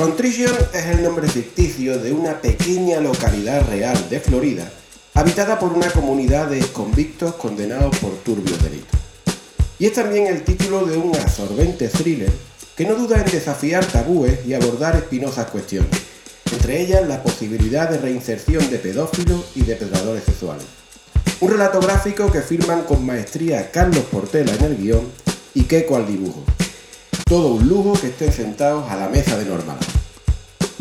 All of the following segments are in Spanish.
Contrition es el nombre ficticio de una pequeña localidad real de Florida, habitada por una comunidad de convictos condenados por turbios delitos. Y es también el título de un absorbente thriller que no duda en desafiar tabúes y abordar espinosas cuestiones, entre ellas la posibilidad de reinserción de pedófilos y depredadores sexuales. Un relato gráfico que firman con maestría Carlos Portela en el guion y Keiko al dibujo. Todo un lujo que estén sentados a la mesa de Normaland.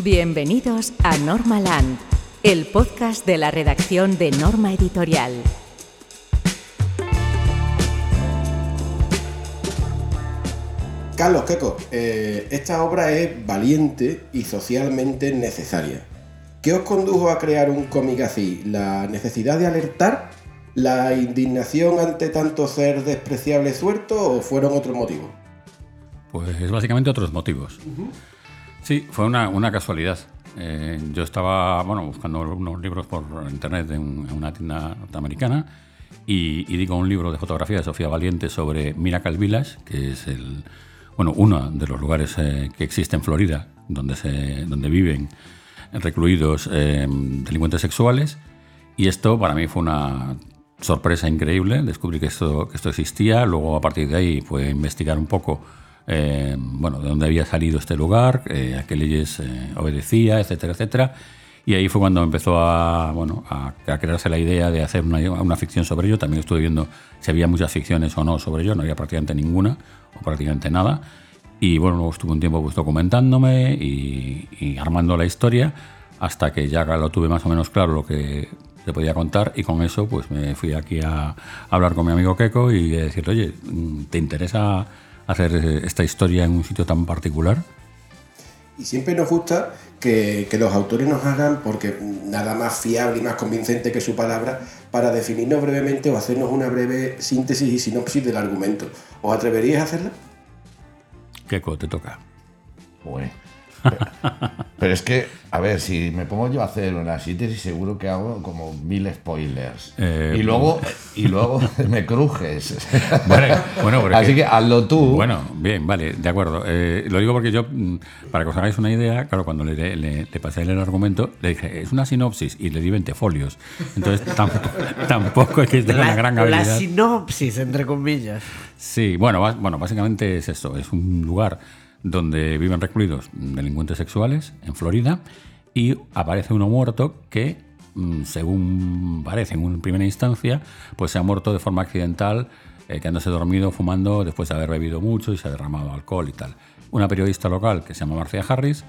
Bienvenidos a Normaland, el podcast de la redacción de Norma Editorial. Carlos Keiko, eh, esta obra es valiente y socialmente necesaria. ¿Qué os condujo a crear un cómic así? ¿La necesidad de alertar? ¿La indignación ante tanto ser despreciable suelto o fueron otros motivos? Pues básicamente otros motivos. Sí, fue una, casualidad. Eh, yo estaba bueno, buscando unos libros por internet en, una tienda norteamericana y, digo un libro de fotografía de Sofía Valiente sobre Miracle Village, que es el, bueno, uno de los lugares eh, que existe en Florida donde, se, donde viven recluidos eh, delincuentes sexuales. Y esto para mí fue una sorpresa increíble, descubrí que esto, que esto existía, luego a partir de ahí fue investigar un poco eh, bueno, de dónde había salido este lugar, eh, a qué leyes eh, obedecía, etcétera, etcétera. Y ahí fue cuando empezó a, bueno, a, crearse la idea de hacer una, una, ficción sobre ello. También estuve viendo si había muchas ficciones o no sobre ello, no había prácticamente ninguna o prácticamente nada. Y bueno, luego estuve un tiempo pues, documentándome y, armando la historia hasta que ya lo tuve más o menos claro lo que se podía contar y con eso pues me fui aquí a, a hablar con mi amigo Keiko y decirle, oye, ¿te interesa hacer eh, esta historia en un sitio tan particular. Y siempre nos gusta que, los autores nos hagan, porque nada más fiable y más convincente que su palabra, para definirnos brevemente o hacernos una breve síntesis y sinopsis del argumento. ¿Os atreveríais a hacerla? Keiko, te toca. Bueno. Pero es que, a ver, si me pongo yo a hacer una síntesis, seguro que hago como mil spoilers. Eh, y luego y luego me crujes. Bueno, Así que hazlo tú. Bueno, bien, vale, de acuerdo. Eh, lo digo porque yo, mm, para que os hagáis una idea, claro, cuando le, le, pasé el argumento, le dije, es una sinopsis y le di 20 folios. Entonces tampoco, es que tenga una gran habilidad. La sinopsis, entre comillas. Sí, bueno, bueno, básicamente es eso, es un lugar donde viven recluidos delincuentes sexuales en Florida y aparece uno muerto que, mm, según parece en primera instancia, pues se ha muerto de forma accidental, eh, quedándose dormido fumando después de haber bebido mucho y se ha derramado alcohol y tal. Una periodista local que se llama Marcia Harris,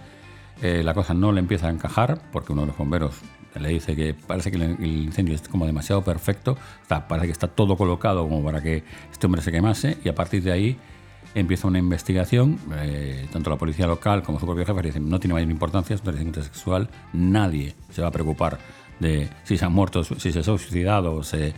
eh, la cosa no le empieza a encajar porque uno de los bomberos le dice que parece que el incendio es como demasiado perfecto, parece que está todo colocado como para que este hombre se quemase y a partir de ahí empieza una investigación, eh, tanto la policía local como su propio jefe dicen no tiene mayor importancia, es un delincuente sexual, nadie se va a preocupar de si se ha muerto, si se ha suicidado o se,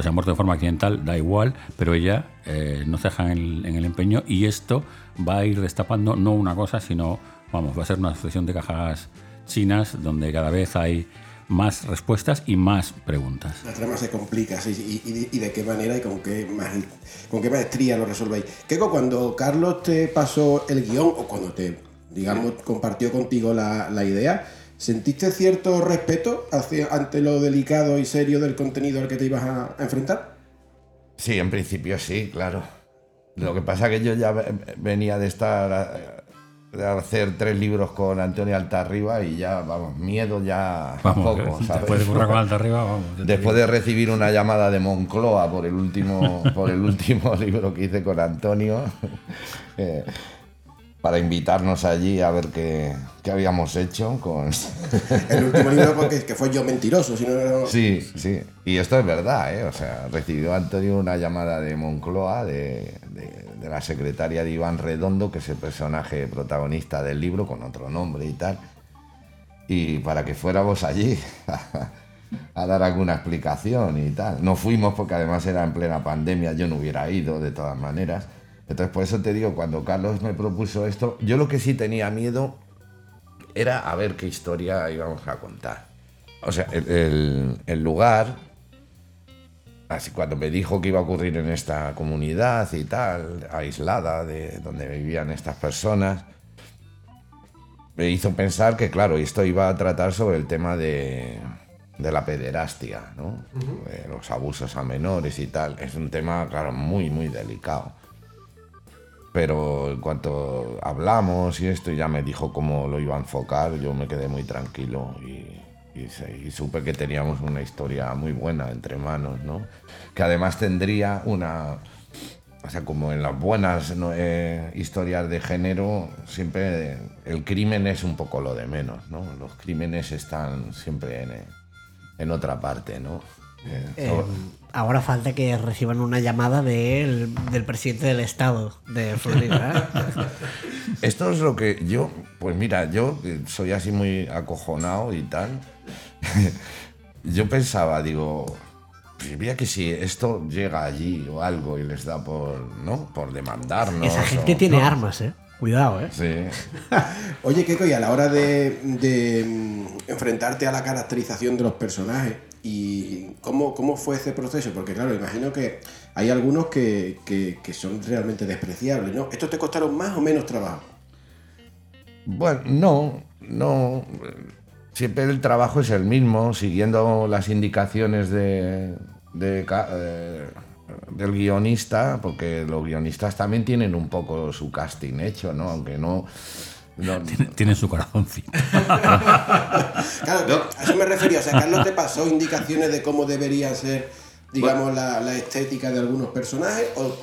se ha muerto de forma accidental, da igual, pero ella eh, no ceja en en el empeño y esto va a ir destapando no una cosa, sino, vamos, va a ser una sucesión de cajas chinas donde cada vez hay más respuestas y más preguntas. La trama se complica, sí, y, de qué manera y con qué, con qué maestría lo resolvéis. Keiko, cuando Carlos te pasó el guion, o cuando te, digamos, compartió contigo la, idea, ¿sentiste cierto respeto hacia, ante lo delicado y serio del contenido al que te ibas a, a enfrentar? Sí, en principio sí, claro. Lo que pasa es que yo ya venía de estar hacer tres libros con Antonio Altarriba y ya, vamos, miedo ya vamos, poco. Después de con Altarriba, vamos. Después de recibir una llamada de Moncloa por el último, por el último libro que hice con Antonio, eh, para invitarnos allí a ver qué, habíamos hecho con... el último libro porque que fue yo mentiroso, si no... Sí, sí. Y esto es verdad, ¿eh? O sea, recibió Antonio una llamada de Moncloa, de, de, la secretaria de Iván Redondo, que es el personaje protagonista del libro, con otro nombre y tal. Y para que fuéramos allí a dar alguna explicación y tal. No fuimos porque además era en plena pandemia, yo no hubiera ido de todas maneras. Entonces, por eso te digo, cuando Carlos me propuso esto, yo lo que sí tenía miedo era a ver qué historia íbamos a contar. O sea, el, lugar, así cuando me dijo que iba a ocurrir en esta comunidad y tal, aislada de donde vivían estas personas, me hizo pensar que, claro, esto iba a tratar sobre el tema de, de la pederastia, ¿no? De los abusos a menores y tal. Es un tema, claro, muy, muy delicado. Pero en cuanto hablamos y esto, ya me dijo cómo lo iba a enfocar, yo me quedé muy tranquilo y, y se- y supe que teníamos una historia muy buena entre manos, ¿no? Que además tendría una... O sea, como en las buenas ¿no? eh, historias de género, siempre el crimen es un poco lo de menos, ¿no? Los crímenes están siempre en, en otra parte, ¿no? Eh, Eh, ahora falta que reciban una llamada del, del presidente del estado de Florida. ¿eh? Esto es lo que yo, pues mira, yo soy así muy acojonado y tal. yo pensaba, digo, pues mira que si esto llega allí o algo y les da por, ¿no? Por demandarnos. Esa gente o- tiene armas, ¿eh? Cuidado, ¿eh? Sí. Oye, Keiko, y a la hora de, de, mm, enfrentarte a la caracterización de los personajes, ¿y cómo, cómo fue ese proceso? Porque claro, imagino que hay algunos que, que- que son realmente despreciables, ¿no? ¿Estos te costaron más o menos trabajo? Bueno, no, no. Siempre el trabajo es el mismo, siguiendo las indicaciones de, de eh, del guionista, porque los guionistas también tienen un poco su casting hecho, ¿no? Aunque no. no- Tiene su corazoncito. Claro, a eso me refería. O sea, Carlos te pasó indicaciones de cómo debería ser, digamos, la, la estética de algunos personajes, o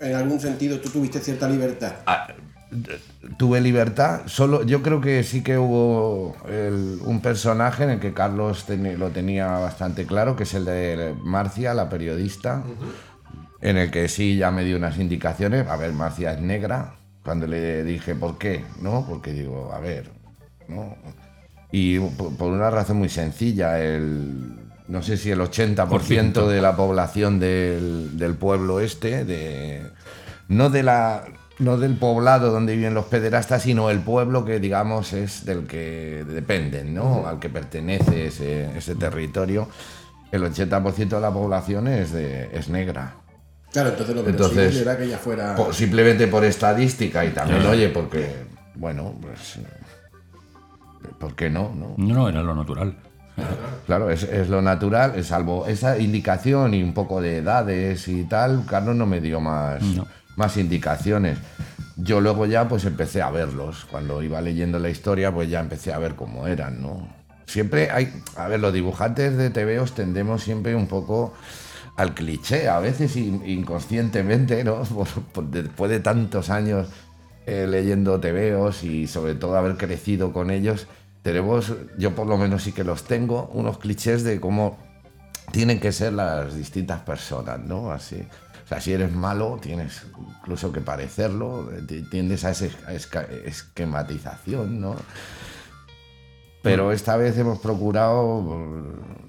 en algún sentido tú tuviste cierta libertad. Tuve libertad. Solo, yo creo que sí que hubo el- un personaje en el que Carlos lo tenía bastante claro, que es el de Marcia, la periodista, en el que sí ya me dio unas indicaciones. A ver, Marcia es negra. Cuando le dije por qué, ¿no? Porque digo, a ver, ¿no? Y por, por una razón muy sencilla, el, no sé si el 80% de la población del, del pueblo este, de, no, de la, no del poblado donde viven los pederastas, sino el pueblo que digamos es del que dependen, ¿no? Al que pertenece ese, ese territorio. El 80% de la población es, de, es negra. Claro, entonces lo Entonces, verosímil era que ella fuera... Simplemente por estadística y también, oye, porque, bueno, pues, ¿por qué no? no? No, no, era lo natural. Claro, es, es lo natural, salvo esa indicación y un poco de edades y tal, Carlos no me dio más, No. Más indicaciones. Yo luego ya pues empecé a verlos. Cuando iba leyendo la historia, pues ya empecé a ver cómo eran, ¿no? Siempre hay, a ver, los dibujantes de TVOs tendemos siempre un poco al cliché, a veces in- inconscientemente, ¿no? Después de tantos años eh, leyendo TVOs y sobre todo haber crecido con ellos, tenemos, yo por lo menos sí que los tengo, unos clichés de cómo tienen que ser las distintas personas, ¿no? Así. O sea, si eres malo, tienes incluso que parecerlo, eh, ti- tiendes a esa esquematización, ¿no? Pero esta vez hemos procurado eh,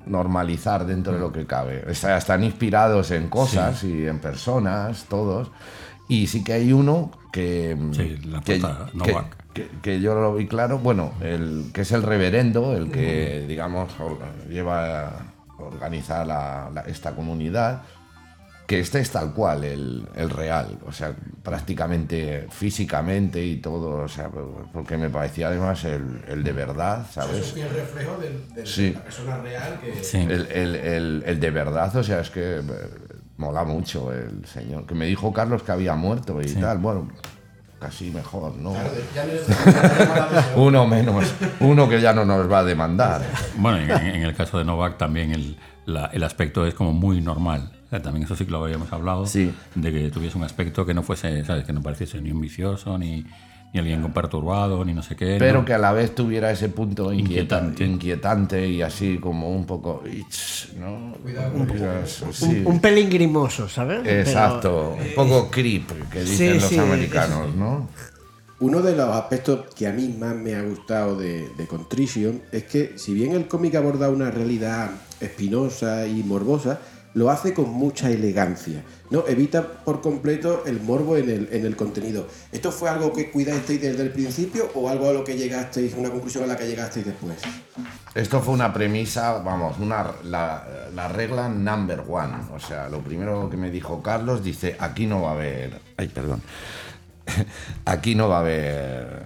normalizar dentro de lo que cabe. Está- Están inspirados en cosas y en personas, todos. Y sí que hay uno que. Sí, la que, prota, que- Novak. que- que yo lo vi claro. Bueno, el que es el reverendo, el que, digamos, lleva a organizar la- la- esta comunidad que este es tal cual, el, el real, o sea, prácticamente físicamente y todo, o sea, porque me parecía además el, el de verdad, ¿sabes? el reflejo de, Sí. la persona real que... Sí. El, el- el- el de verdad, o sea, es que eh, mola mucho el señor, que me dijo Carlos que había muerto y tal, bueno, casi mejor, ¿no? Uno menos, uno que ya no nos va a demandar. Bueno, en, en el caso de Novak también el, la- el aspecto es como muy normal. También eso sí que lo habíamos hablado, Sí. de que tuviese un aspecto que no fuese, ¿sabes? Que no pareciese ni un vicioso, ni, ni alguien perturbado, ni no sé qué. Pero ¿no? que a la vez tuviera ese punto inquietante, Inquietante. inquietante y así como un poco... "Ich", ¿no? Sí. Un, un pelín grimoso, ¿sabes? Pero- Exacto, un poco creep, que dicen Sí, los sí, americanos, ¿no? Uno de los aspectos que a mí más me ha gustado de, de Contrition es que, si bien el cómic aborda una realidad espinosa y morbosa, lo hace con mucha elegancia. ¿no? Evita por completo el morbo en el, en el contenido. ¿Esto fue algo que cuidasteis desde el principio o algo a lo que llegasteis, una conclusión a la que llegasteis después? Esto fue una premisa, vamos, una, la, la regla number one. O sea, lo primero que me dijo Carlos, dice, aquí no va a haber... Ay, perdón. Aquí no va a haber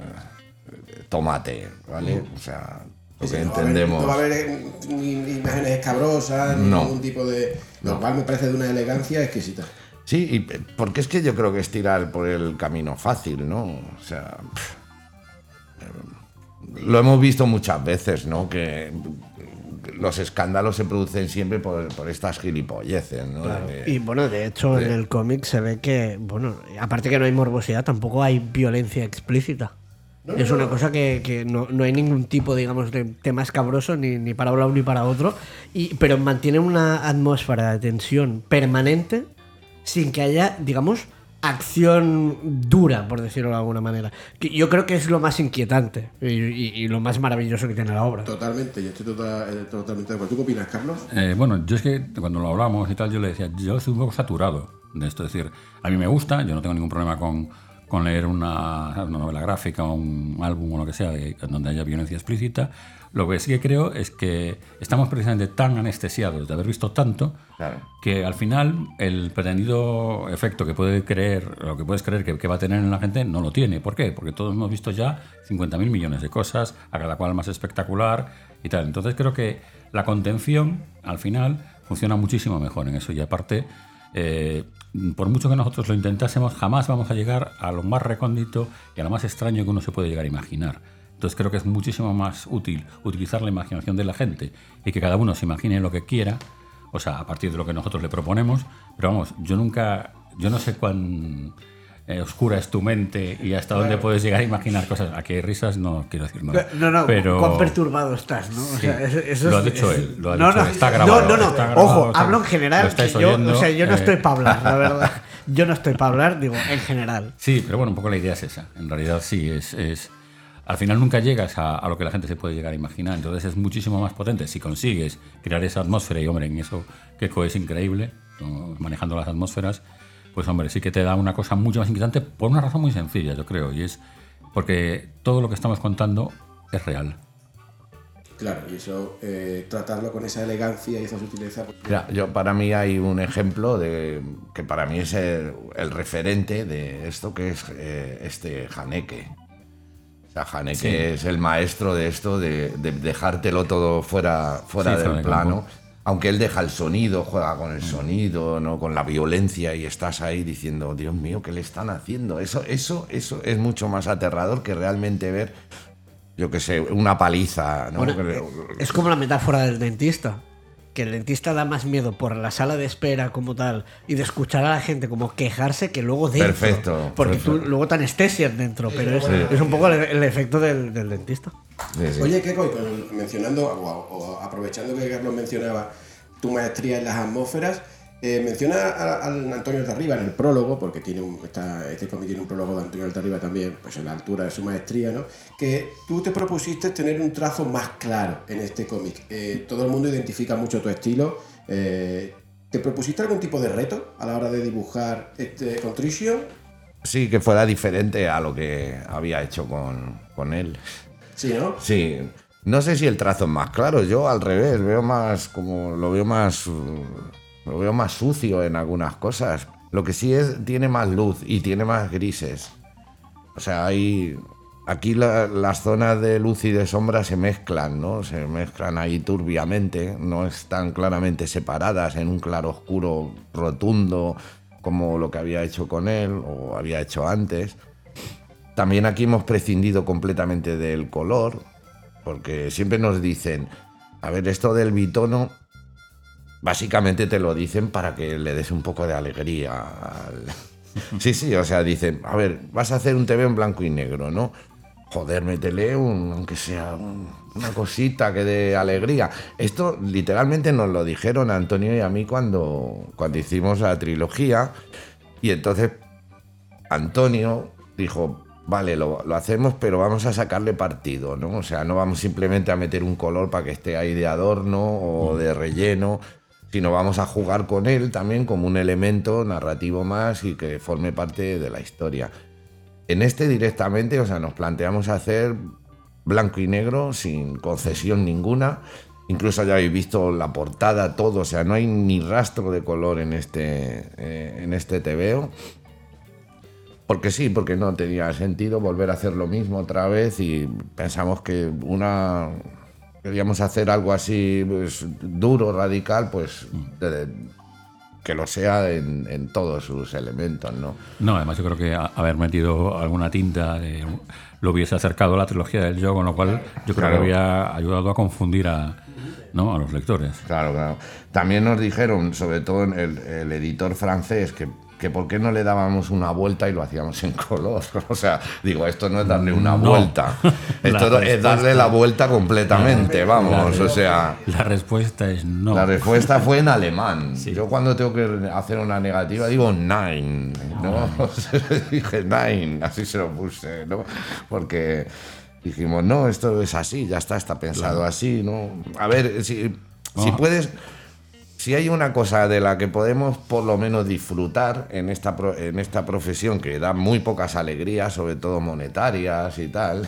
tomate, ¿vale? O sea, lo Sí, que no va a haber- entendemos. No va a haber eh, imágenes escabrosas, No. ningún tipo de. Lo cual me parece de una elegancia exquisita. Sí, y p- porque es que yo creo que es tirar por el camino fácil, ¿no? O sea, pff, eh, lo hemos visto muchas veces, ¿no? Que los escándalos se producen siempre por, por estas gilipolleces, ¿no? De- Y bueno, de hecho, en el cómic se ve que, bueno, aparte que no hay morbosidad, tampoco hay violencia explícita. Es una cosa que, que no, no hay ningún tipo, digamos, de tema escabroso ni, ni para un lado ni para otro, y, pero mantiene una atmósfera de tensión permanente sin que haya, digamos, acción dura, por decirlo de alguna manera. Que yo creo que es lo más inquietante y, y- y lo más maravilloso que tiene la obra. Totalmente, yo estoy tota- eh, totalmente de acuerdo. ¿Tú qué opinas, Carlos? Eh, bueno, yo es que cuando lo hablamos y tal, yo le decía, yo estoy un poco saturado de esto. Es decir, a mí me gusta, yo no tengo ningún problema con, con leer una, una novela gráfica o un álbum o lo que sea de- donde haya violencia explícita. Lo que sí que creo es que estamos precisamente tan anestesiados de haber visto tanto Claro. que al final el pretendido efecto que puede creer, lo que puedes creer que, que va a tener en la gente, no lo tiene. ¿Por qué? Porque todos hemos visto ya 50.000 millones de cosas, a cada cual más espectacular y tal. Entonces creo que la contención, al final, funciona muchísimo mejor en eso. Y aparte, eh, por mucho que nosotros lo intentásemos, jamás vamos a llegar a lo más recóndito y a lo más extraño que uno se puede llegar a imaginar. Entonces creo que es muchísimo más útil utilizar la imaginación de la gente y que cada uno se imagine lo que quiera, o sea, a partir de lo que nosotros le proponemos. Pero vamos, yo nunca, yo no sé cuán eh, oscura es tu mente y hasta dónde puedes llegar a imaginar cosas. Aquí hay risas, no quiero decir nada. No, no, pero cuán perturbado estás, ¿no? O sea, eso- eso Lo ha dicho es- él, lo ha no, dicho no, él, está grabado, No, no, no. grabado, Ojo, hablo en general. que yo, oyendo, o sea, yo no eh. estoy para hablar, la verdad. Yo no estoy para hablar, digo, en general. Sí, pero bueno, un poco la idea es esa. En realidad sí, es... es- al final nunca llegas a, a lo que la gente se puede llegar a imaginar, entonces es muchísimo más potente. Si consigues crear esa atmósfera, y hombre, en eso Keiko es increíble, manejando las atmósferas, pues hombre, sí que te da una cosa mucho más inquietante por una razón muy sencilla, yo creo, y es porque todo lo que estamos contando es real. Claro, y eso, eh, tratarlo con esa elegancia y esa sutileza. pues, Mira, yo para mí hay un ejemplo de que para mí es el, el referente de esto que es eh, este Haneke. O sea, Haneke es el maestro de esto, de, de dejártelo todo fuera, fuera Sí, del plano. Aunque él deja el sonido, juega con el sonido, ¿no? con la violencia y estás ahí diciendo, Dios mío, ¿qué le están haciendo? Eso, eso, eso es mucho más aterrador que realmente ver, yo qué sé, una paliza. ¿no? Bueno, eh, es como la metáfora del dentista. Que el dentista da más miedo por la sala de espera como tal y de escuchar a la gente como quejarse que luego dentro. Perfecto, Porque tú luego te anestesias dentro, pero es, es un poco el, el efecto del, del dentista. Sí, sí. Oye, Keiko, y mencionando, o, aprovechando que Carlos mencionaba tu maestría en las atmósferas, eh, menciona a- al Antonio Altarriba en el prólogo, porque tiene un, está, este cómic tiene un prólogo de Antonio Altarriba también, pues en la altura de su maestría, ¿no? Que tú te propusiste tener un trazo más claro en este cómic. Eh, todo el mundo identifica mucho tu estilo. eh, ¿Te propusiste algún tipo de reto a la hora de dibujar este Contrition? Sí, que fuera diferente a lo que había hecho con, con él. Sí, ¿no? Sí, no sé si el trazo es más claro, yo al revés, veo más como lo veo más lo veo más sucio en algunas cosas. Lo que sí es tiene más luz y tiene más grises. O sea, hay aquí la- las zonas de luz y de sombra se mezclan, ¿no? Se mezclan ahí turbiamente, no están claramente separadas en un claro oscuro rotundo como lo que había hecho con él o había hecho antes. También aquí hemos prescindido completamente del color, porque siempre nos dicen, a ver, esto del bitono, básicamente te lo dicen para que le des un poco de alegría al... Sí, sí, o sea, dicen, a ver, vas a hacer un TV en blanco y negro, ¿no? Joder, métele un, aunque sea un- una cosita que dé alegría. Esto literalmente nos lo dijeron a Antonio y a mí cuando, cuando hicimos la trilogía. Y entonces Antonio dijo, vale, lo, lo hacemos, pero vamos a sacarle partido, ¿no? O sea, no vamos simplemente a meter un color para que esté ahí de adorno o de relleno, sino vamos a jugar con él también como un elemento narrativo más y que forme parte de la historia. En este directamente, o sea, nos planteamos hacer blanco y negro sin concesión ninguna. Incluso ya habéis visto la portada, todo, o sea, no hay ni rastro de color en este, eh, en este TVO. Porque sí, porque no tenía sentido volver a hacer lo mismo otra vez y pensamos que una queríamos hacer algo así pues, duro, radical, pues de- que lo sea en, en todos sus elementos, ¿no? No, además yo creo que a- haber metido alguna tinta de- lo hubiese acercado a la trilogía del yo, con lo cual yo creo Claro. que había ayudado a confundir a, ¿no? a los lectores. Claro, claro. También nos dijeron, sobre todo el, el editor francés, que, que por qué no le dábamos una vuelta y lo hacíamos en color. O sea, digo, esto no es darle una No. vuelta. Esto La es darle la vuelta completamente, vamos. O sea, La respuesta es no. la respuesta fue en alemán. Yo cuando tengo que hacer una negativa digo nine, ¿no? Dije nine, así se lo puse, ¿no? Porque dijimos, no, esto es así, ya está, está pensado así, ¿no? A ver, si, si No. puedes... Si hay una cosa de la que podemos por lo menos disfrutar en esta, en esta profesión que da muy pocas alegrías, sobre todo monetarias y tal,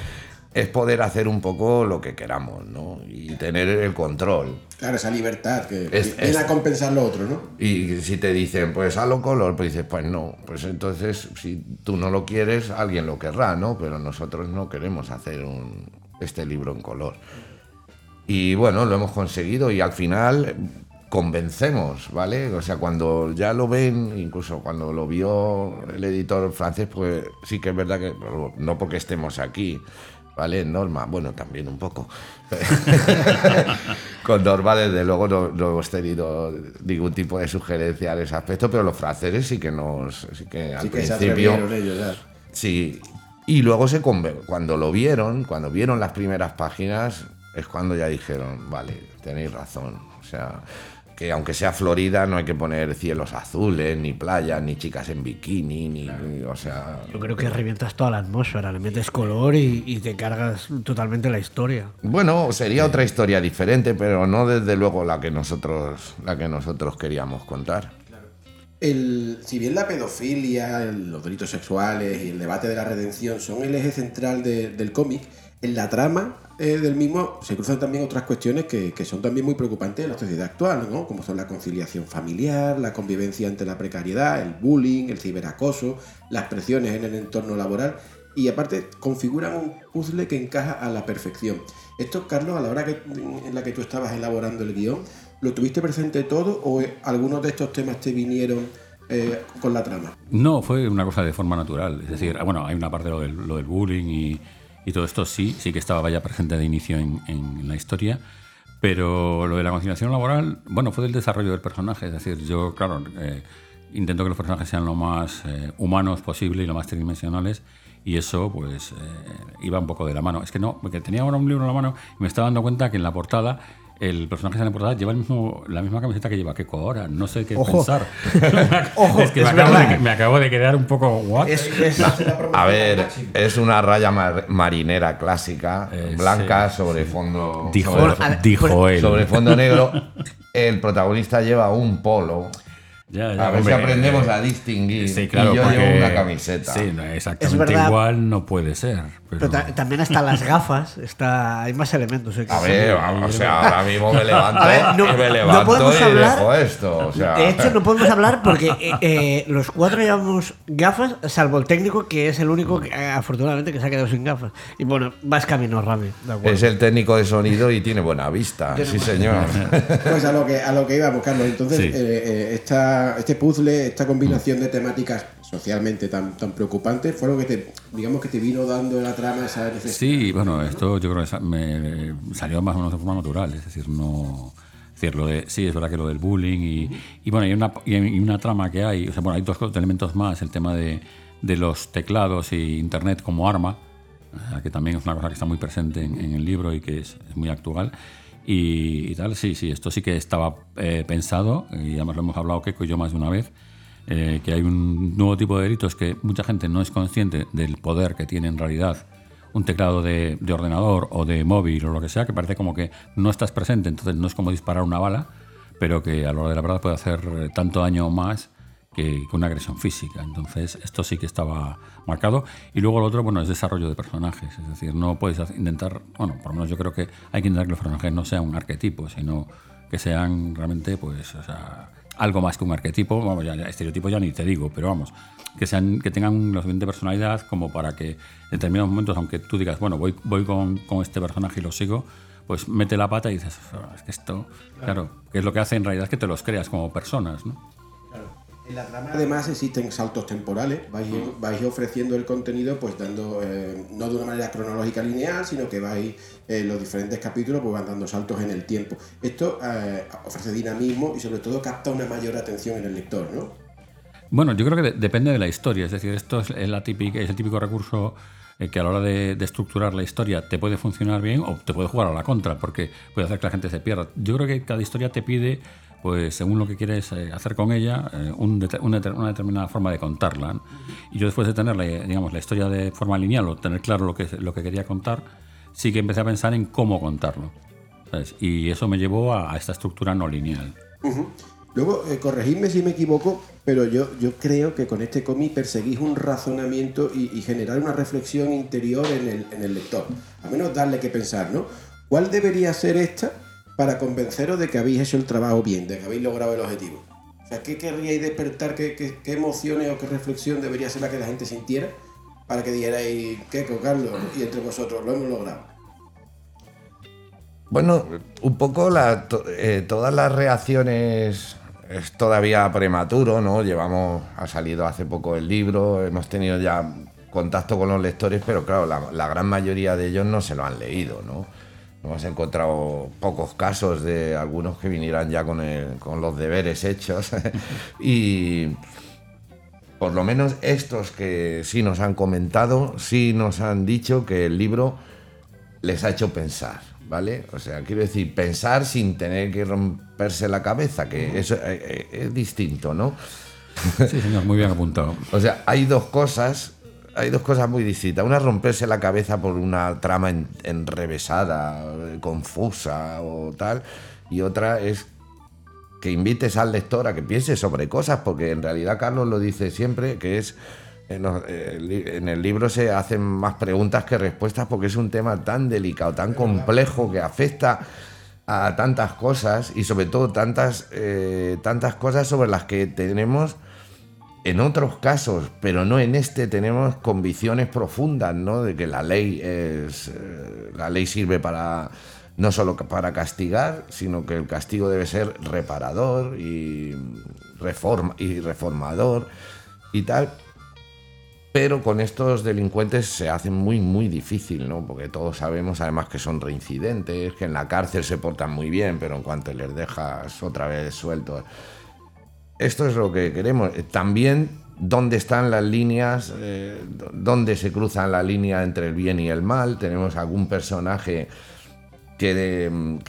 es poder hacer un poco lo que queramos, ¿no? Y tener el control. Claro, esa libertad que Es- viene es- a compensar lo otro, ¿no? Y si te dicen, pues hazlo color, pues dices, pues no. Pues entonces, si tú no lo quieres, alguien lo querrá, ¿no? Pero nosotros no queremos hacer un, este libro en color. Y bueno, lo hemos conseguido y al final convencemos, ¿vale? O sea, cuando ya lo ven, incluso cuando lo vio el editor francés, pues sí que es verdad que, no porque estemos aquí, ¿vale? Norma, bueno, también un poco. Con Norma, desde luego, no, no hemos tenido ningún tipo de sugerencia en ese aspecto, pero los franceses sí que nos. Sí que al Así que se principio. atrevieron ellos ya. Sí. Y luego se cuando lo vieron, cuando vieron las primeras páginas, es cuando ya dijeron, vale, tenéis razón. O sea, que aunque sea Florida, no hay que poner cielos azules, ni playas, ni chicas en bikini, ni. ni- o sea. Yo creo que revientas toda la atmósfera, le metes color y, y te cargas totalmente la historia. Bueno, sería otra historia diferente, pero no desde luego la que nosotros, la que nosotros queríamos contar. El, si bien la pedofilia, el- los delitos sexuales y el debate de la redención son el eje central de- del cómic, en la trama eh, del mismo se cruzan también otras cuestiones que, que son también muy preocupantes en la sociedad actual, ¿no? como son la conciliación familiar, la convivencia ante la precariedad, el bullying, el ciberacoso, las presiones en el entorno laboral y aparte configuran un puzzle que encaja a la perfección. Esto, Carlos, a la hora que, en la que tú estabas elaborando el guion, ¿lo tuviste presente todo o algunos de estos temas te vinieron eh, con la trama? No, fue una cosa de forma natural. Es decir, bueno, hay una parte de lo del bullying y, y todo esto sí, sí que estaba ya presente de inicio en, en la historia. Pero lo de la conciliación laboral, bueno, fue del desarrollo del personaje. Es decir, yo, claro, eh, intento que los personajes sean lo más eh, humanos posible y lo más tridimensionales. Y eso, pues, eh, iba un poco de la mano. Es que no, porque tenía ahora un libro en la mano y me estaba dando cuenta que en la portada el personaje en la portada lleva el mismo, la misma camiseta que lleva Keiko ahora. No sé qué Ojo. pensar. Ojo, es que me, acabo de, me acabo de quedar un poco... ¿what? Es, es- A ver, es una raya mar- marinera clásica, Eh, blanca, sobre fondo. Dijo, sobre, dijo él. sobre fondo negro. El protagonista lleva un polo. Ya, ya, A ver si aprendemos eh, a distinguir. Sí, claro, y yo porque- llevo una camiseta. Sí, Es exactamente verdad. igual no puede ser. Pero, pero ta- también hasta las gafas, está, hay más elementos. ¿eh? A ver, o sea, ahora mismo me levanto ver, no- y me no levanto podemos y hablar- dejo esto. O sea, De hecho, no podemos hablar porque eh, eh, los cuatro llevamos gafas, salvo el técnico, que es el único, que, eh, afortunadamente, que se ha quedado sin gafas. Y bueno, vas camino, Rami. Es el técnico de sonido y tiene buena vista. Sí, señor. Pues a lo que, a lo que íbamos, Carlos. Entonces, Sí. eh, eh, este puzzle, esta combinación de temáticas socialmente tan, tan preocupantes, fue lo que te, digamos que te vino dando la trama esa necesidad. Sí, bueno, esto yo creo que me salió más o menos de forma natural. Es decir, no. lo de, sí, es verdad que lo del bullying y, y bueno, y una, y una trama que hay, o sea, bueno, hay dos elementos más, el tema de, de los teclados y Internet como arma, sea, que también es una cosa que está muy presente en, en el libro y que es, es muy actual. Y, tal, sí, sí, esto sí que estaba eh, pensado, y además lo hemos hablado Keiko y yo más de una vez, eh, que hay un nuevo tipo de delitos que mucha gente no es consciente del poder que tiene en realidad un teclado de, de ordenador o de móvil o lo que sea, que parece como que no estás presente, entonces no es como disparar una bala, pero que a la hora de la verdad puede hacer eh, tanto daño o más que una agresión física. Entonces, esto sí que estaba marcado. Y luego lo otro, bueno, es desarrollo de personajes. Es decir, no puedes intentar, bueno, por lo menos yo creo que hay que intentar que los personajes no sean un arquetipo, sino que sean realmente, pues, o sea, algo más que un arquetipo, vamos, ya, estereotipo ya ni te digo, pero vamos, que sean que tengan la suficiente personalidad como para que en determinados momentos, aunque tú digas, bueno, voy, voy con, con este personaje y lo sigo, pues mete la pata y dices, "Ah, es que esto, claro, que es lo que hace en realidad es que te los creas como personas, ¿no? En la trama además existen saltos temporales, vais, vais ofreciendo el contenido pues dando, eh, no de una manera cronológica lineal, sino que vais, eh, los diferentes capítulos pues van dando saltos en el tiempo. Esto eh, ofrece dinamismo y sobre todo capta una mayor atención en el lector, ¿no? Bueno, yo creo que de- depende de la historia. Es decir, esto es, es la típica, es el típico recurso eh, que a la hora de, de estructurar la historia te puede funcionar bien o te puede jugar a la contra, porque puede hacer que la gente se pierda. Yo creo que cada historia te pide, pues según lo que quieres eh, hacer con ella, eh, una, deter- una determinada forma de contarla. Y yo después de tener la, digamos, la historia de forma lineal o tener claro lo que, lo que quería contar, sí que empecé a pensar en cómo contarlo. Y eso me llevó a- esta estructura no lineal. Luego, eh, corregidme si me equivoco, pero yo, yo creo que con este cómic perseguís un razonamiento y, y generar una reflexión interior en el, en el lector. A menos darle que pensar, ¿no? ¿Cuál debería ser esta para convenceros de que habéis hecho el trabajo bien, de que habéis logrado el objetivo? O sea, ¿qué querríais despertar? ¿Qué, qué, qué emociones o qué reflexión debería ser la que la gente sintiera para que dijerais, ¿qué, Carlos? Y entre vosotros, lo hemos logrado. Bueno, un poco la- eh, todas las reacciones es todavía prematuro, ¿no? Llevamos, ha salido hace poco el libro, hemos tenido ya contacto con los lectores, pero claro, la, la gran mayoría de ellos no se lo han leído, ¿no? Hemos encontrado pocos casos de algunos que vinieran ya con, el- con los deberes hechos y por lo menos estos que sí nos han comentado, sí nos han dicho que el libro les ha hecho pensar, ¿vale? O sea, quiero decir, pensar sin tener que romperse la cabeza, que eso eh, eh, es distinto, ¿no? Sí, señor, muy bien apuntado. O sea, hay dos cosas, hay dos cosas muy distintas. Una es romperse la cabeza por una trama en- enrevesada, eh, confusa o tal, y otra es que invites al lector a que piense sobre cosas, porque en realidad Carlos lo dice siempre, que es en los- eh, li- en el libro se hacen más preguntas que respuestas porque es un tema tan delicado, tan complejo que afecta a tantas cosas y sobre todo tantas, eh, tantas cosas sobre las que tenemos en otros casos, pero no en este, tenemos convicciones profundas, ¿no? De que la ley es. eh, la ley sirve para. no solo para castigar, sino que el castigo debe ser reparador y, reforma, y reformador y tal. Pero con estos delincuentes se hace muy, muy difícil, ¿no? Porque todos sabemos además que son reincidentes, que en la cárcel se portan muy bien, pero en cuanto les dejas otra vez sueltos. Esto es lo que queremos. Eh, También dónde están las líneas, eh, dónde se cruzan la línea entre el bien y el mal. Tenemos algún personaje que,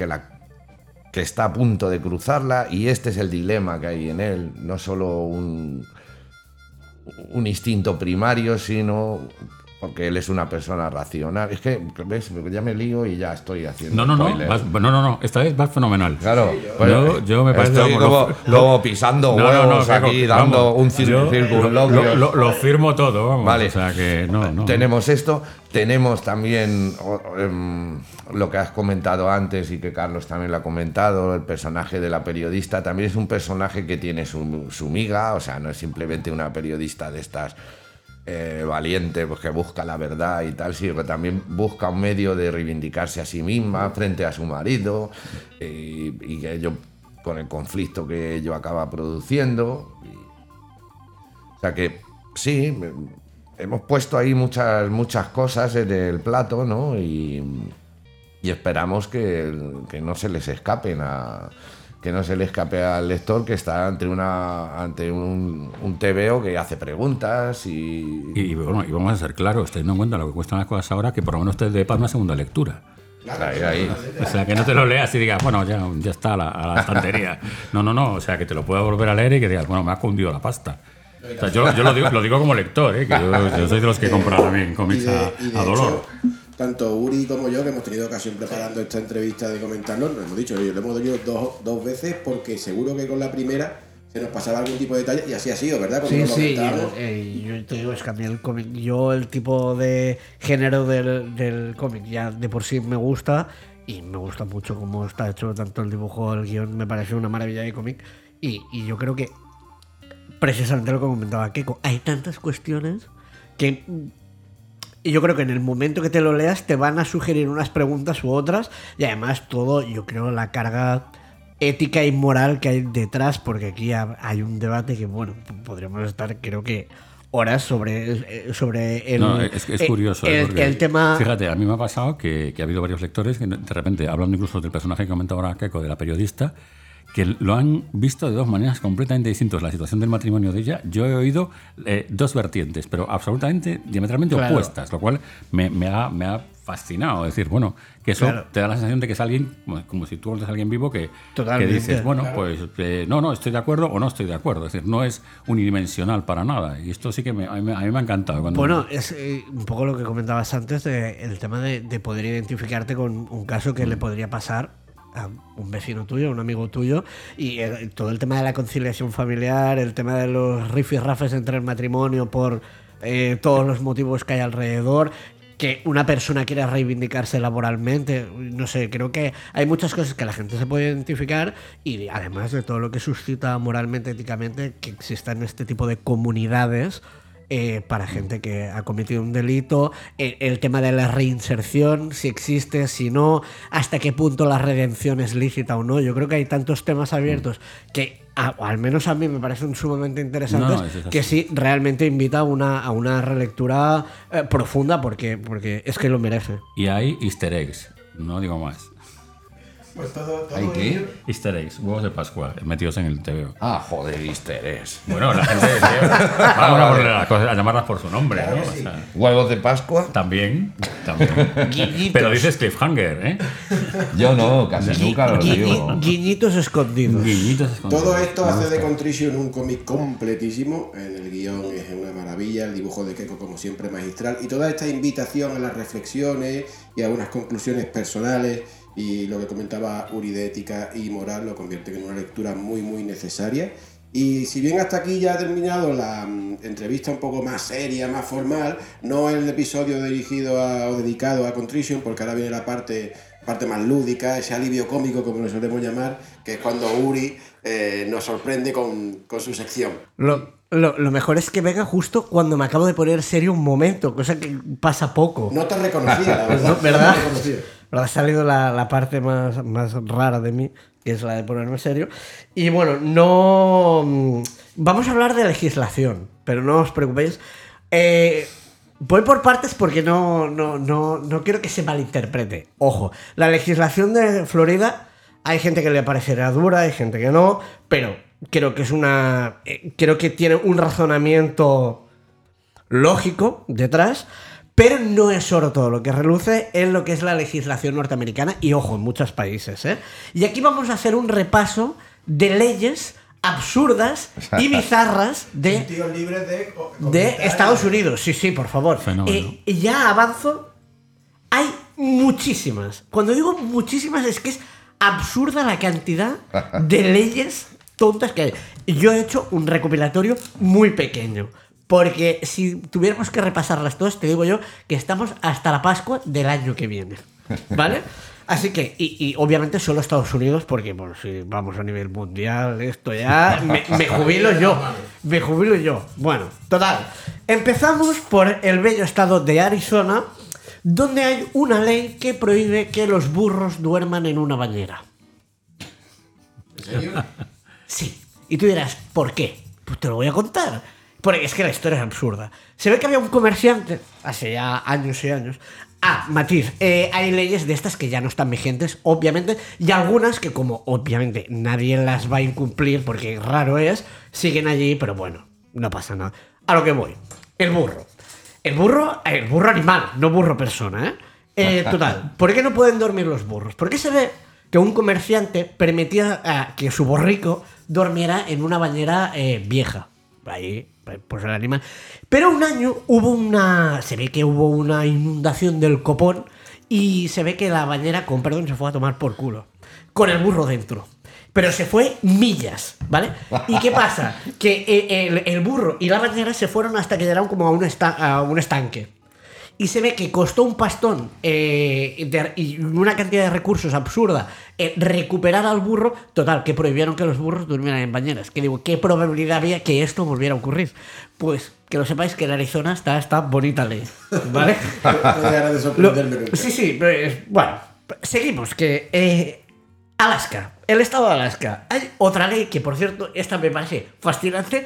que está a punto de cruzarla y este es el dilema que hay en él. No solo un, un instinto primario, sino porque él es una persona racional. Es que, ¿ves? Ya me lío y ya estoy haciendo. No, no, no, vas- no, no, no, esta vez vas fenomenal. Claro, Yo- yo me parece estoy como como, lo- como pisando No, no, no, huevos que aquí, vamos, dando un circunloquio. Lo, lo- lo firmo todo, vamos. Vale. O sea que no, no. Tenemos esto, tenemos también em, lo que has comentado antes y que Carlos también lo ha comentado, el personaje de la periodista también es un personaje que tiene su, su miga, o sea, no es simplemente una periodista de estas eh, valiente, pues que busca la verdad y tal, sino que también busca un medio de reivindicarse a sí misma frente a su marido y, y que ello, con el conflicto que ello acaba produciendo. O sea que sí, hemos puesto ahí muchas, muchas cosas en el plato, ¿no? Y, y esperamos que, que no se les escapen a que no se le escape al lector que está ante una ante un, un TVO que hace preguntas y, Y, y bueno, y vamos a ser claros, teniendo en cuenta lo que cuestan las cosas ahora, que por lo menos te dé para una segunda lectura. ahí, ahí. O sea, que no te lo leas y digas, bueno, ya, ya está a la, a la estantería. No, no, no. O sea, que te lo puedas volver a leer y que digas, bueno, me ha cundido la pasta. O sea, yo, yo lo, digo, lo digo como lector, ¿eh? que yo, yo soy de los que compran también cómics a, a dolor. hecho, tanto Uri como yo, que hemos tenido ocasión preparando esta entrevista de comentarlo, nos hemos dicho, lo hemos leído dos, dos veces porque seguro que con la primera se nos pasaba algún tipo de detalle y así ha sido, ¿verdad? Cuando Sí, sí, yo, eh, yo te digo, es que a mí el cómic, yo el tipo de género del, del cómic ya de por sí me gusta y me gusta mucho cómo está hecho tanto el dibujo, el guion, me parece una maravilla de cómic Y, y yo creo que precisamente lo que comentaba Keiko, hay tantas cuestiones que y yo creo que en el momento que te lo leas te van a sugerir unas preguntas u otras y además todo, yo creo, la carga ética y moral que hay detrás, porque aquí ha- hay un debate que, bueno, podríamos estar, creo que, horas sobre, eh, sobre el, No, es, es eh, curioso. ¿eh? el, el tema... Fíjate, a mí me ha pasado que, que ha habido varios lectores que de repente, hablando incluso del personaje que comentaba ahora Keiko, de la periodista, que lo han visto de dos maneras completamente distintas. La situación del matrimonio de ella, yo he oído eh, dos vertientes, pero absolutamente diametralmente Claro. opuestas, lo cual me, me ha, me ha fascinado. Es decir, bueno, que eso Claro. te da la sensación de que es alguien, como, como si tú eres alguien vivo, que, que dices, bueno, pues eh, no, no, estoy de acuerdo o no estoy de acuerdo. Es decir, no es unidimensional para nada. Y esto sí que me- a, mí, me- a mí me ha encantado. Cuando, Bueno, es eh, un poco lo que comentabas antes de el tema de, de poder identificarte con un caso que le podría pasar un vecino tuyo, un amigo tuyo, y el- todo el tema de la conciliación familiar, el tema de los rifirrafes entre el matrimonio por eh, todos los motivos que hay alrededor, que una persona quiera reivindicarse laboralmente, no sé, creo que hay muchas cosas que la gente se puede identificar y además de todo lo que suscita moralmente, éticamente, que existan este tipo de comunidades eh, para gente que ha cometido un delito, el, el tema de la reinserción, si existe, si no, hasta qué punto la redención es lícita o no. Yo creo que hay tantos temas abiertos que, a- o al menos a mí, me parecen sumamente interesantes, No, que sí realmente invita a una, a una relectura eh, profunda porque, porque es que lo merece. Y hay easter eggs, no digo más. Pues todo, todo ¿Hay qué? Easter eggs, huevos de Pascua, metidos en el TVO. Ah, joder, Easter Bueno, la gente vamos a, ponerle las cosas- a llamarlas por su nombre, ¿no? O sea, ¿Huevos de Pascua? también, también. Pero dices cliffhanger, ¿eh? Yo no, casi nunca lo digo. gui- guiñitos escondidos. Guiñitos escondidos. Todo esto hace de. Contrition un cómic completísimo. En el guion es una maravilla, el dibujo de Keiko, como siempre, magistral. Y toda esta invitación a las reflexiones y a unas conclusiones personales y lo que comentaba Uri de ética y moral lo convierte en una lectura muy, muy necesaria. Y si bien hasta aquí ya ha terminado la mm, entrevista un poco más seria, más formal, no el episodio dirigido a- o dedicado a Contrition, porque ahora viene la parte, parte más lúdica, ese alivio cómico, como lo solemos llamar, que es cuando Uri eh, nos sorprende con, con su sección. Lo, lo- lo mejor es que venga justo cuando me acabo de poner serio un momento, cosa que pasa poco. No te reconocía, la verdad. No, ¿Verdad? No te reconocía. Ha salido la, parte más, más rara de mí, que es la de ponerme serio. Y bueno, no. mm, Vamos a hablar de legislación, pero no os preocupéis. Eh, voy por partes porque no, no, no, no quiero que se malinterprete. Ojo, la legislación de Florida, hay gente que le parecerá dura, hay gente que no, pero creo que es una. eh, creo que tiene un razonamiento lógico detrás, pero no es solo todo lo que reluce en lo que es la legislación norteamericana y ojo, en muchos países. ¿eh? Y aquí vamos a hacer un repaso de leyes absurdas y bizarras de, Estados Unidos. Sí, sí, por favor. Eh, ya avanzo. Hay muchísimas. Cuando digo muchísimas es que es absurda la cantidad de leyes tontas que hay. Y Yo he hecho un recopilatorio muy pequeño. Porque si tuviéramos que repasarlas todas, te digo yo que estamos hasta la Pascua del año que viene. ¿Vale? Así que, y, y obviamente solo Estados Unidos, porque bueno, si vamos a nivel mundial, esto ya me, me jubilo yo. Me jubilo yo. Bueno, total. Empezamos por el bello estado de Arizona, donde hay una ley que prohíbe que los burros duerman en una bañera. Sí. Y tú dirás, ¿por qué? Pues te lo voy a contar. Porque es que la historia es absurda. Se ve que había un comerciante, hace ya años y años. Ah, matiz, eh, hay leyes de estas que ya no están vigentes, obviamente, y algunas que como obviamente nadie las va a incumplir, porque raro es, siguen allí, pero bueno, no pasa nada. A lo que voy. El burro. El burro, el burro animal, no burro persona, ¿eh? Eh, total, ¿por qué no pueden dormir los burros? Porque se ve que un comerciante permitía ah, que su borrico durmiera en una bañera eh, vieja. Ahí, pues el animal. Pero un año hubo una. Se ve que hubo una inundación del copón y se ve que la bañera, con perdón, se fue a tomar por culo. Con el burro dentro. Pero se fue millas, ¿vale? ¿Y qué pasa? Que eh, el, el burro y la bañera se fueron hasta que llegaron como a un, esta- a un estanque. Y se ve que costó un pastón eh, de- y una cantidad de recursos absurda eh, recuperar al burro, total, que prohibieron que los burros durmieran en bañeras. Que digo, ¿qué probabilidad había que esto volviera a ocurrir? Pues que lo sepáis que en Arizona está esta bonita ley, ¿vale? Lo- sí, sí, pues, bueno, seguimos, que eh, Alaska, el estado de Alaska, hay otra ley que, por cierto, esta me parece fascinante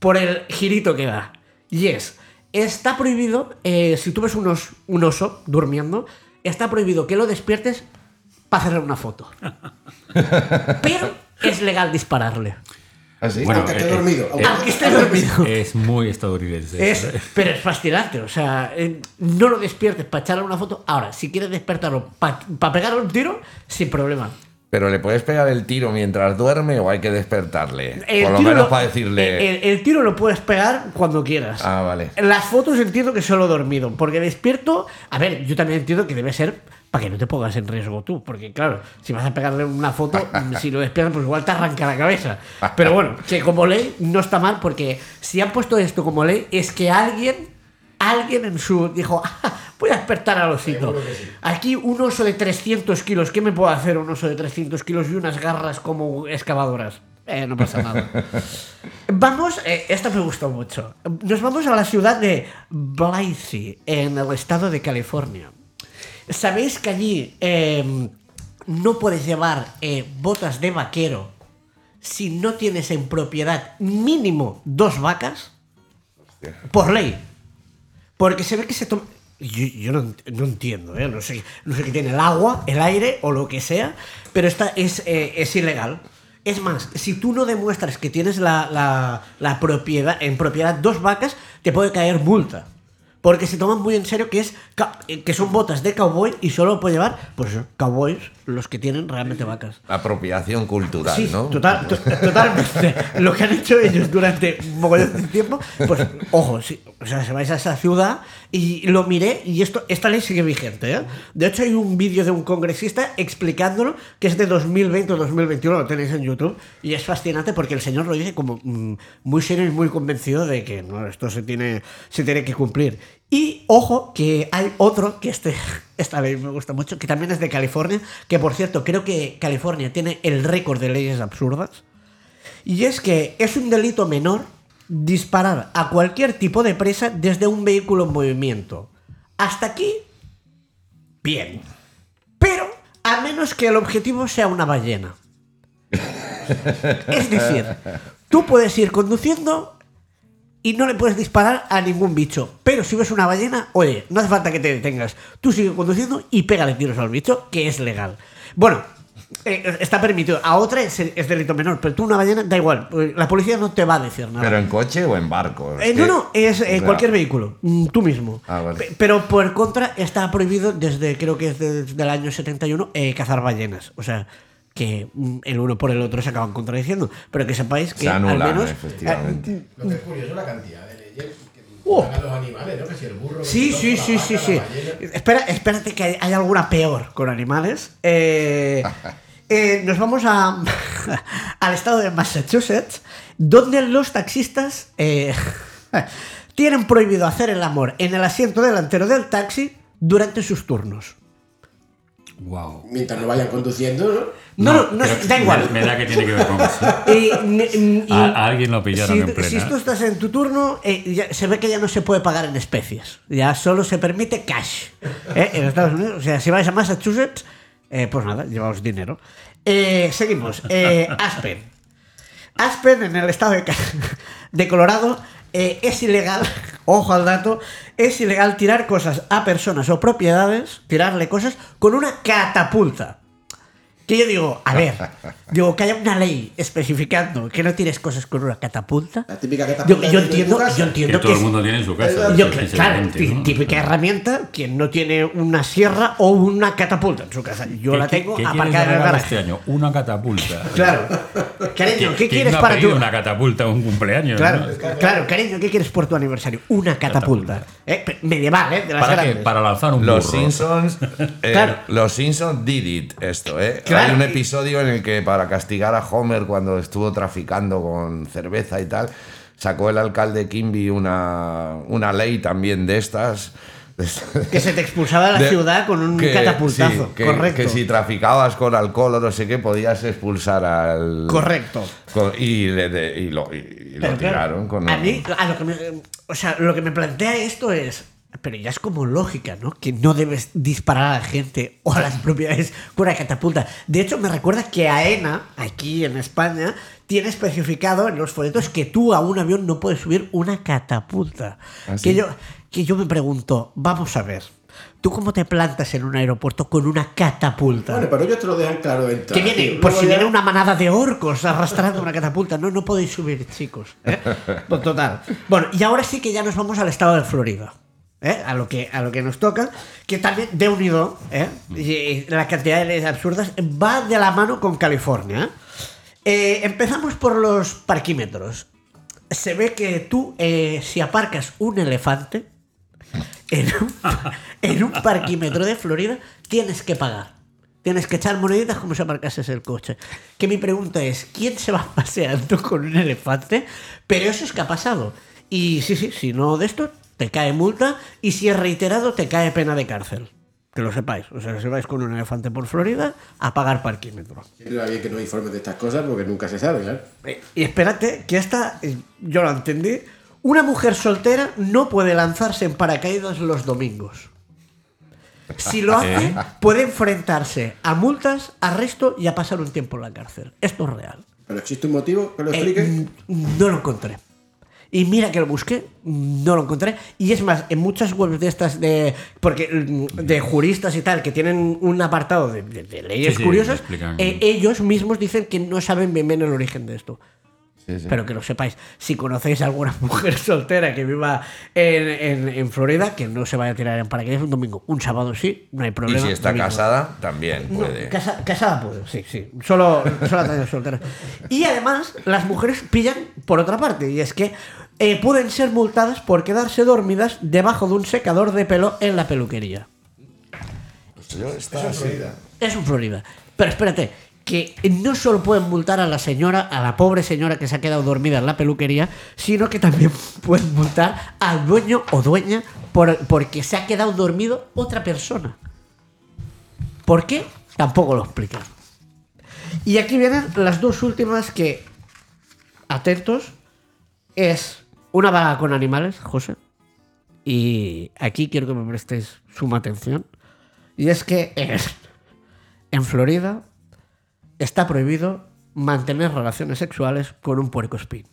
por el girito que da. Y es, está prohibido, eh, si tú ves unos, un oso durmiendo, está prohibido que lo despiertes para hacerle una foto. Pero es legal dispararle. ¿Así? Bueno, Aunque esté eh, dormido. eh, aunque- esté dormido. Es muy estadounidense. Es, ¿eh? pero es fascinante, o sea, eh, no lo despiertes para echarle una foto. Ahora, si quieres despertarlo para pegarle un tiro, sin problema. Pero le puedes pegar el tiro mientras duerme o hay que despertarle. El Por lo tiro menos lo- para decirle. El, el tiro lo puedes pegar cuando quieras. Ah, vale. Las fotos entiendo que solo dormido, porque despierto. A ver, yo también entiendo que debe ser para que no te pongas en riesgo tú, porque claro, si vas a pegarle una foto, si lo despiertas, pues igual te arranca la cabeza. Pero bueno, que como ley no está mal, porque si han puesto esto como ley, es que alguien, alguien en su. dijo, "Ah, voy a despertar al osito. Aquí un oso de 300 kilos, ¿qué me puede hacer un oso de 300 kilos y unas garras como excavadoras? Eh, no pasa nada. Vamos, eh, esta me gustó mucho. Nos vamos a la ciudad de Blythe, en el estado de California. ¿Sabéis que allí eh, no puedes llevar eh, botas de vaquero si no tienes en propiedad mínimo dos vacas? Por ley. Porque se ve que se toma... Yo, yo no, no entiendo, ¿eh? no, sé, no sé qué tiene el agua, el aire o lo que sea, pero esta es, eh, es ilegal. Es más, si tú no demuestras que tienes la, la- la propiedad, en propiedad dos vacas, te puede caer multa. Porque se toman muy en serio que es que son botas de cowboy y solo puede llevar, pues cowboys, los que tienen realmente vacas. Apropiación cultural, Sí, ¿no? total, to- totalmente. Lo que han hecho ellos durante un mogollón de tiempo, pues, ojo, sí, o sea, se vais a esa ciudad y lo miré y esto, esta ley sigue vigente. ¿eh? De hecho, hay un vídeo de un congresista explicándolo, que es de 2020 o 2021, lo tenéis en YouTube, y es fascinante porque el señor lo dice como mm, muy serio y muy convencido de que no, esto se tiene, se tiene que cumplir. Y ojo, que hay otro, que este, esta ley me gusta mucho, que también es de California, que por cierto, creo que California tiene el récord de leyes absurdas. Y es que es un delito menor disparar a cualquier tipo de presa desde un vehículo en movimiento. Hasta aquí, bien. Pero a menos que el objetivo sea una ballena. Es decir, tú puedes ir conduciendo y no le puedes disparar a ningún bicho. Pero si ves una ballena, oye, no hace falta que te detengas. Tú sigue conduciendo y pégale tiros al bicho, que es legal. Bueno, eh, está permitido. A otra es, es delito menor, pero tú una ballena, da igual. pues La policía no te va a decir nada. ¿Pero en coche o en barco? Eh, no, no, es eh, cualquier vehículo, mm, tú mismo. Ah, vale. Pero por contra está prohibido desde, creo que es desde el año 71, eh, cazar ballenas. O sea, que mm, el uno por el otro se acaban contradiciendo. Pero que sepáis que Se anulan, al menos... efectivamente. eh, Lo que es curioso la cantidad de leyes que Oh. los animales, ¿no? Que si el burro. Sí, que sí, sí, vaca, sí, sí. Espera, espérate que hay, hay alguna peor con animales. Eh, eh, nos vamos a, al estado de Massachusetts, donde los taxistas eh, tienen prohibido hacer el amor en el asiento delantero del taxi durante sus turnos. Wow. Mientras no vayan conduciendo, ¿no? No, no, no, da igual. Me, me da que tiene que ver con eso. Y- y- y- A- a alguien lo pillaron si, en plena. Si tú estás en tu turno, eh, ya- se ve que ya no se puede pagar en especies. Ya solo se permite cash. ¿eh? En Estados Unidos, o sea, si vais a Massachusetts, eh, pues nada, llevaos dinero. Eh, seguimos. Eh, Aspen. Aspen, en el estado de Colorado, eh, es ilegal, ojo al dato, es ilegal tirar cosas a personas o propiedades, tirarle cosas con una catapulta. Que yo digo, a ver, digo que haya una ley especificando que no tires cosas con una catapulta. La típica Yo, catapulta yo entiendo, yo Que entiendo todo que el es- mundo tiene en su casa. yo, es claro, típica herramienta, quien no tiene una sierra o una catapulta en su casa. Yo ¿Qué- la tengo ¿Qué aparcada en el garaje. este año? Una catapulta. Claro. Cariño, ¿qué ¿Quién quieres no ha para pedido tu una catapulta un cumpleaños? Claro, no? claro, cariño, ¿qué quieres por tu aniversario? Una catapulta. Eh, medieval, ¿eh? De las ¿Para qué? grandes. Para lanzar un Los burro. Simpsons, eh, Claro. los Simpsons did it esto, ¿eh? Claro. Hay un episodio en el que para castigar a Homer cuando estuvo traficando con cerveza y tal, sacó el alcalde Kimby una, una ley también de estas Que se te expulsaba de la De- ciudad con un que- catapultazo. sí, que, Correcto. que si traficabas con alcohol o no sé qué, podías expulsar al. Correcto. con- y, le de- y lo, y- y lo Pero, claro, tiraron con. A mí, a lo que me, o sea, lo que me plantea esto es. Pero ya es como lógica, ¿no? Que no debes disparar a la gente o a las propiedades con una catapulta. De hecho, me recuerda que AENA, aquí en España, tiene especificado en los folletos que tú a un avión no puedes subir una catapulta. ¿Ah, que, yo, que yo me pregunto, vamos a ver, ¿tú cómo te plantas en un aeropuerto con una catapulta? Bueno, pero ellos te lo dejan claro de entrada. Que viene, por si ya- viene una manada de orcos arrastrando una catapulta. No, no podéis subir, chicos. ¿eh? Pues total. Bueno, y ahora sí que ya nos vamos al estado de Florida. ¿Eh? A, lo que, a lo que nos toca. Que también, de unido, ¿eh? y, y la cantidad de leyes absurdas va de la mano con California. Eh, empezamos por los parquímetros. Se ve que tú, eh, si aparcas un elefante en un, en un parquímetro de Florida, tienes que pagar. Tienes que echar moneditas como si aparcases el coche. Que mi pregunta es, ¿quién se va paseando con un elefante? Pero eso es que ha pasado. Y sí, sí, si no de esto, te cae multa y si es reiterado, te cae pena de cárcel. Que lo sepáis. O sea, si vais con un elefante por Florida, a pagar parquímetro. Siempre va bien que nos informen de estas cosas porque nunca se sabe. Eh, Y espérate, que esta, eh, yo lo entendí. Una mujer soltera no puede lanzarse en paracaídas los domingos. Si lo hace, puede enfrentarse a multas, arresto y a pasar un tiempo en la cárcel. Esto es real. ¿Pero existe un motivo que lo Eh, explique? no lo encontré. Y mira que lo busqué, no lo encontré. Y es más, en muchas webs de estas de. Porque mm, de juristas y tal, que tienen un apartado de, de- de leyes Sí, curiosas, eh, ellos mismos dicen que no saben bien bien el origen de esto. Sí, sí. Pero que lo sepáis, si conocéis a alguna mujer soltera que viva en, en- en Florida, que no se vaya a tirar en paracaídas un domingo. Un sábado sí, no hay y problema. si está domingo. casada, también No, puede. casa- casada puede, sí, sí. Solo, solo solteras. Y además, las mujeres pillan por otra parte, y es que eh, pueden ser multadas por quedarse dormidas debajo de un secador de pelo en la peluquería. Pues yo estaba así. Es en Florida. Pero espérate, que no solo pueden multar a la señora, a la pobre señora que se ha quedado dormida en la peluquería, sino que también pueden multar al dueño o dueña por, porque se ha quedado dormido otra persona. ¿Por qué? Tampoco lo explican. Y aquí vienen las dos últimas que, atentos, es una vaga con animales, José. Y aquí quiero que me prestéis suma atención. Y es que en, en Florida está prohibido mantener relaciones sexuales con un puercoespín.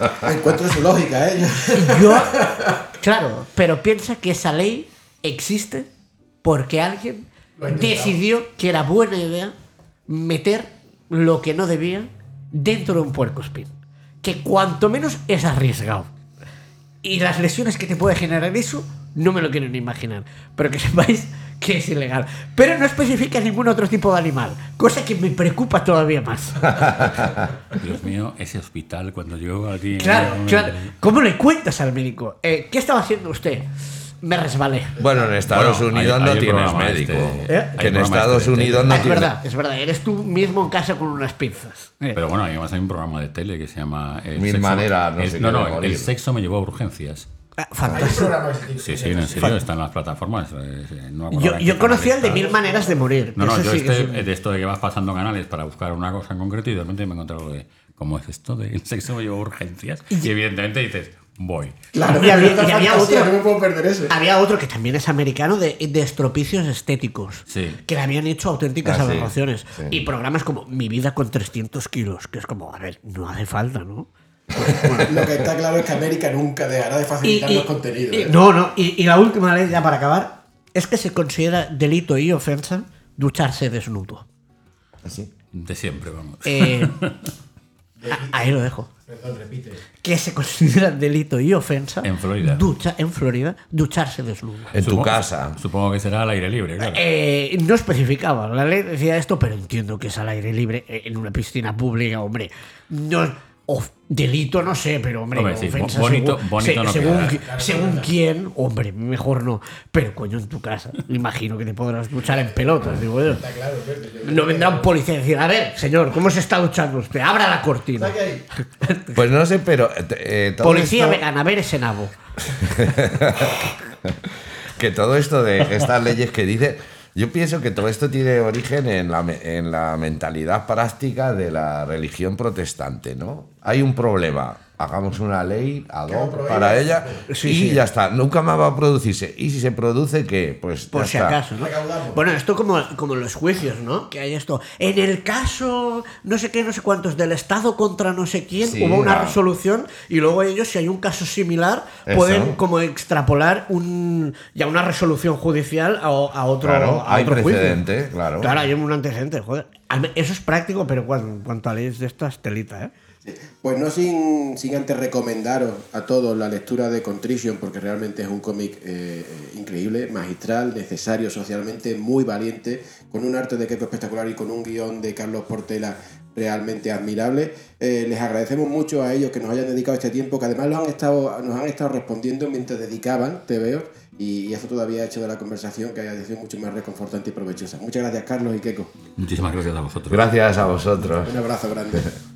Ah, Encuentro su lógica, ¿eh? Yo, claro, pero piensa que esa ley existe porque alguien decidió que era buena idea meter lo que no debía dentro de un puercoespín. Que cuanto menos es arriesgado. Y las lesiones que te puede generar eso, no me lo quiero ni imaginar. Pero que sepáis que es ilegal. Pero no especifica ningún otro tipo de animal. Cosa que me preocupa todavía más. Dios mío, ese hospital cuando yo allí. Claro, claro. ¿Cómo le cuentas al médico? Eh, ¿Qué estaba haciendo usted? Me resbalé. Bueno, en Estados Bueno, Unidos hay- no hay el tienes médico. este- ¿Eh? Que en el Estados este de Unidos no es tienes. verdad, es verdad. Eres tú mismo en casa con unas pinzas. Eh, Pero bueno, además hay un programa de tele que se llama. el Mil sexo- maneras, no el- sé no, no, de morir. el sexo me llevó a urgencias. ah, fantástico. Sí, sí, en serio, está en las plataformas. eh, no Yo, yo qué conocí canal el de mil maneras de morir. No, no, yo sí este, es de esto de que vas pasando canales para buscar una cosa en concreto y de repente me encontré algo de. ¿Cómo es esto del sexo me llevó a urgencias? Y evidentemente dices, voy. Claro, Y había- y había otro- no me puedo perder eso. Había otro que también es americano de, de estropicios estéticos. Sí. Que le habían hecho auténticas Ah, aberraciones. sí. Y programas como Mi vida con 300 kilos. Que es como, a ver, no hace falta, ¿no? Lo que está claro es que América nunca dejará de facilitar los contenidos. y- ¿eh? no, no. Y, y la última ley, ya para acabar, es que se considera delito y ofensa ducharse desnudo. Así. De siempre, vamos. Eh, ahí lo dejo. Que se considera delito y ofensa En Florida. Ducha, en Florida, ducharse desnudo. En tu Supongo- casa. Supongo que será al aire libre, claro. Eh, no especificaba, la ley decía esto, pero entiendo que es al aire libre eh, en una piscina pública, hombre. No, of- delito no sé, pero hombre, Hombre, sí, ofensa bo- bonito- según, bonito no según, queda. qui- según quién, hombre, mejor no. Pero coño, en tu casa, imagino que te podrás duchar en pelotas, digo yo. No vendrá un policía a decir, a ver, señor, ¿cómo se está duchando usted? Abra la cortina. Pues no sé, pero. eh, eh, todo Policía esto- vegana, a ver ese nabo. que todo esto de estas leyes que dice, yo pienso que todo esto tiene origen en la, en la mentalidad práctica de la religión protestante, ¿no? Hay un problema, hagamos una ley ad hoc para ella Sí, y sí. ya está, nunca más va a producirse. Y si se produce, ¿qué? Pues Por ya si está. acaso, ¿no? Bueno, esto como, como los juicios, ¿no? Que hay esto. En el caso, no sé qué, no sé cuántos, del Estado contra no sé quién, Sí, hubo una ah. resolución y luego ellos, si hay un caso similar, Eso. pueden como extrapolar un, ya una resolución judicial a, a otro, Claro, a hay otro juicio. precedente, claro. Claro, hay un antecedente, joder. Eso es práctico, pero cuan- cuanto a leyes de estas, telita, ¿eh? Pues no sin, sin antes recomendaros a todos la lectura de Contrition, porque realmente es un cómic eh, eh, increíble, magistral, necesario socialmente, muy valiente, con un arte de Keiko espectacular y con un guion de Carlos Portela realmente admirable. Eh, les agradecemos mucho a ellos que nos hayan dedicado este tiempo, que además lo han estado, nos han estado respondiendo mientras dedicaban TVO, y, y eso todavía ha hecho de la conversación que haya sido mucho más reconfortante y provechosa. Muchas gracias, Carlos y Keiko. Muchísimas gracias a vosotros. Gracias a vosotros. Un abrazo grande.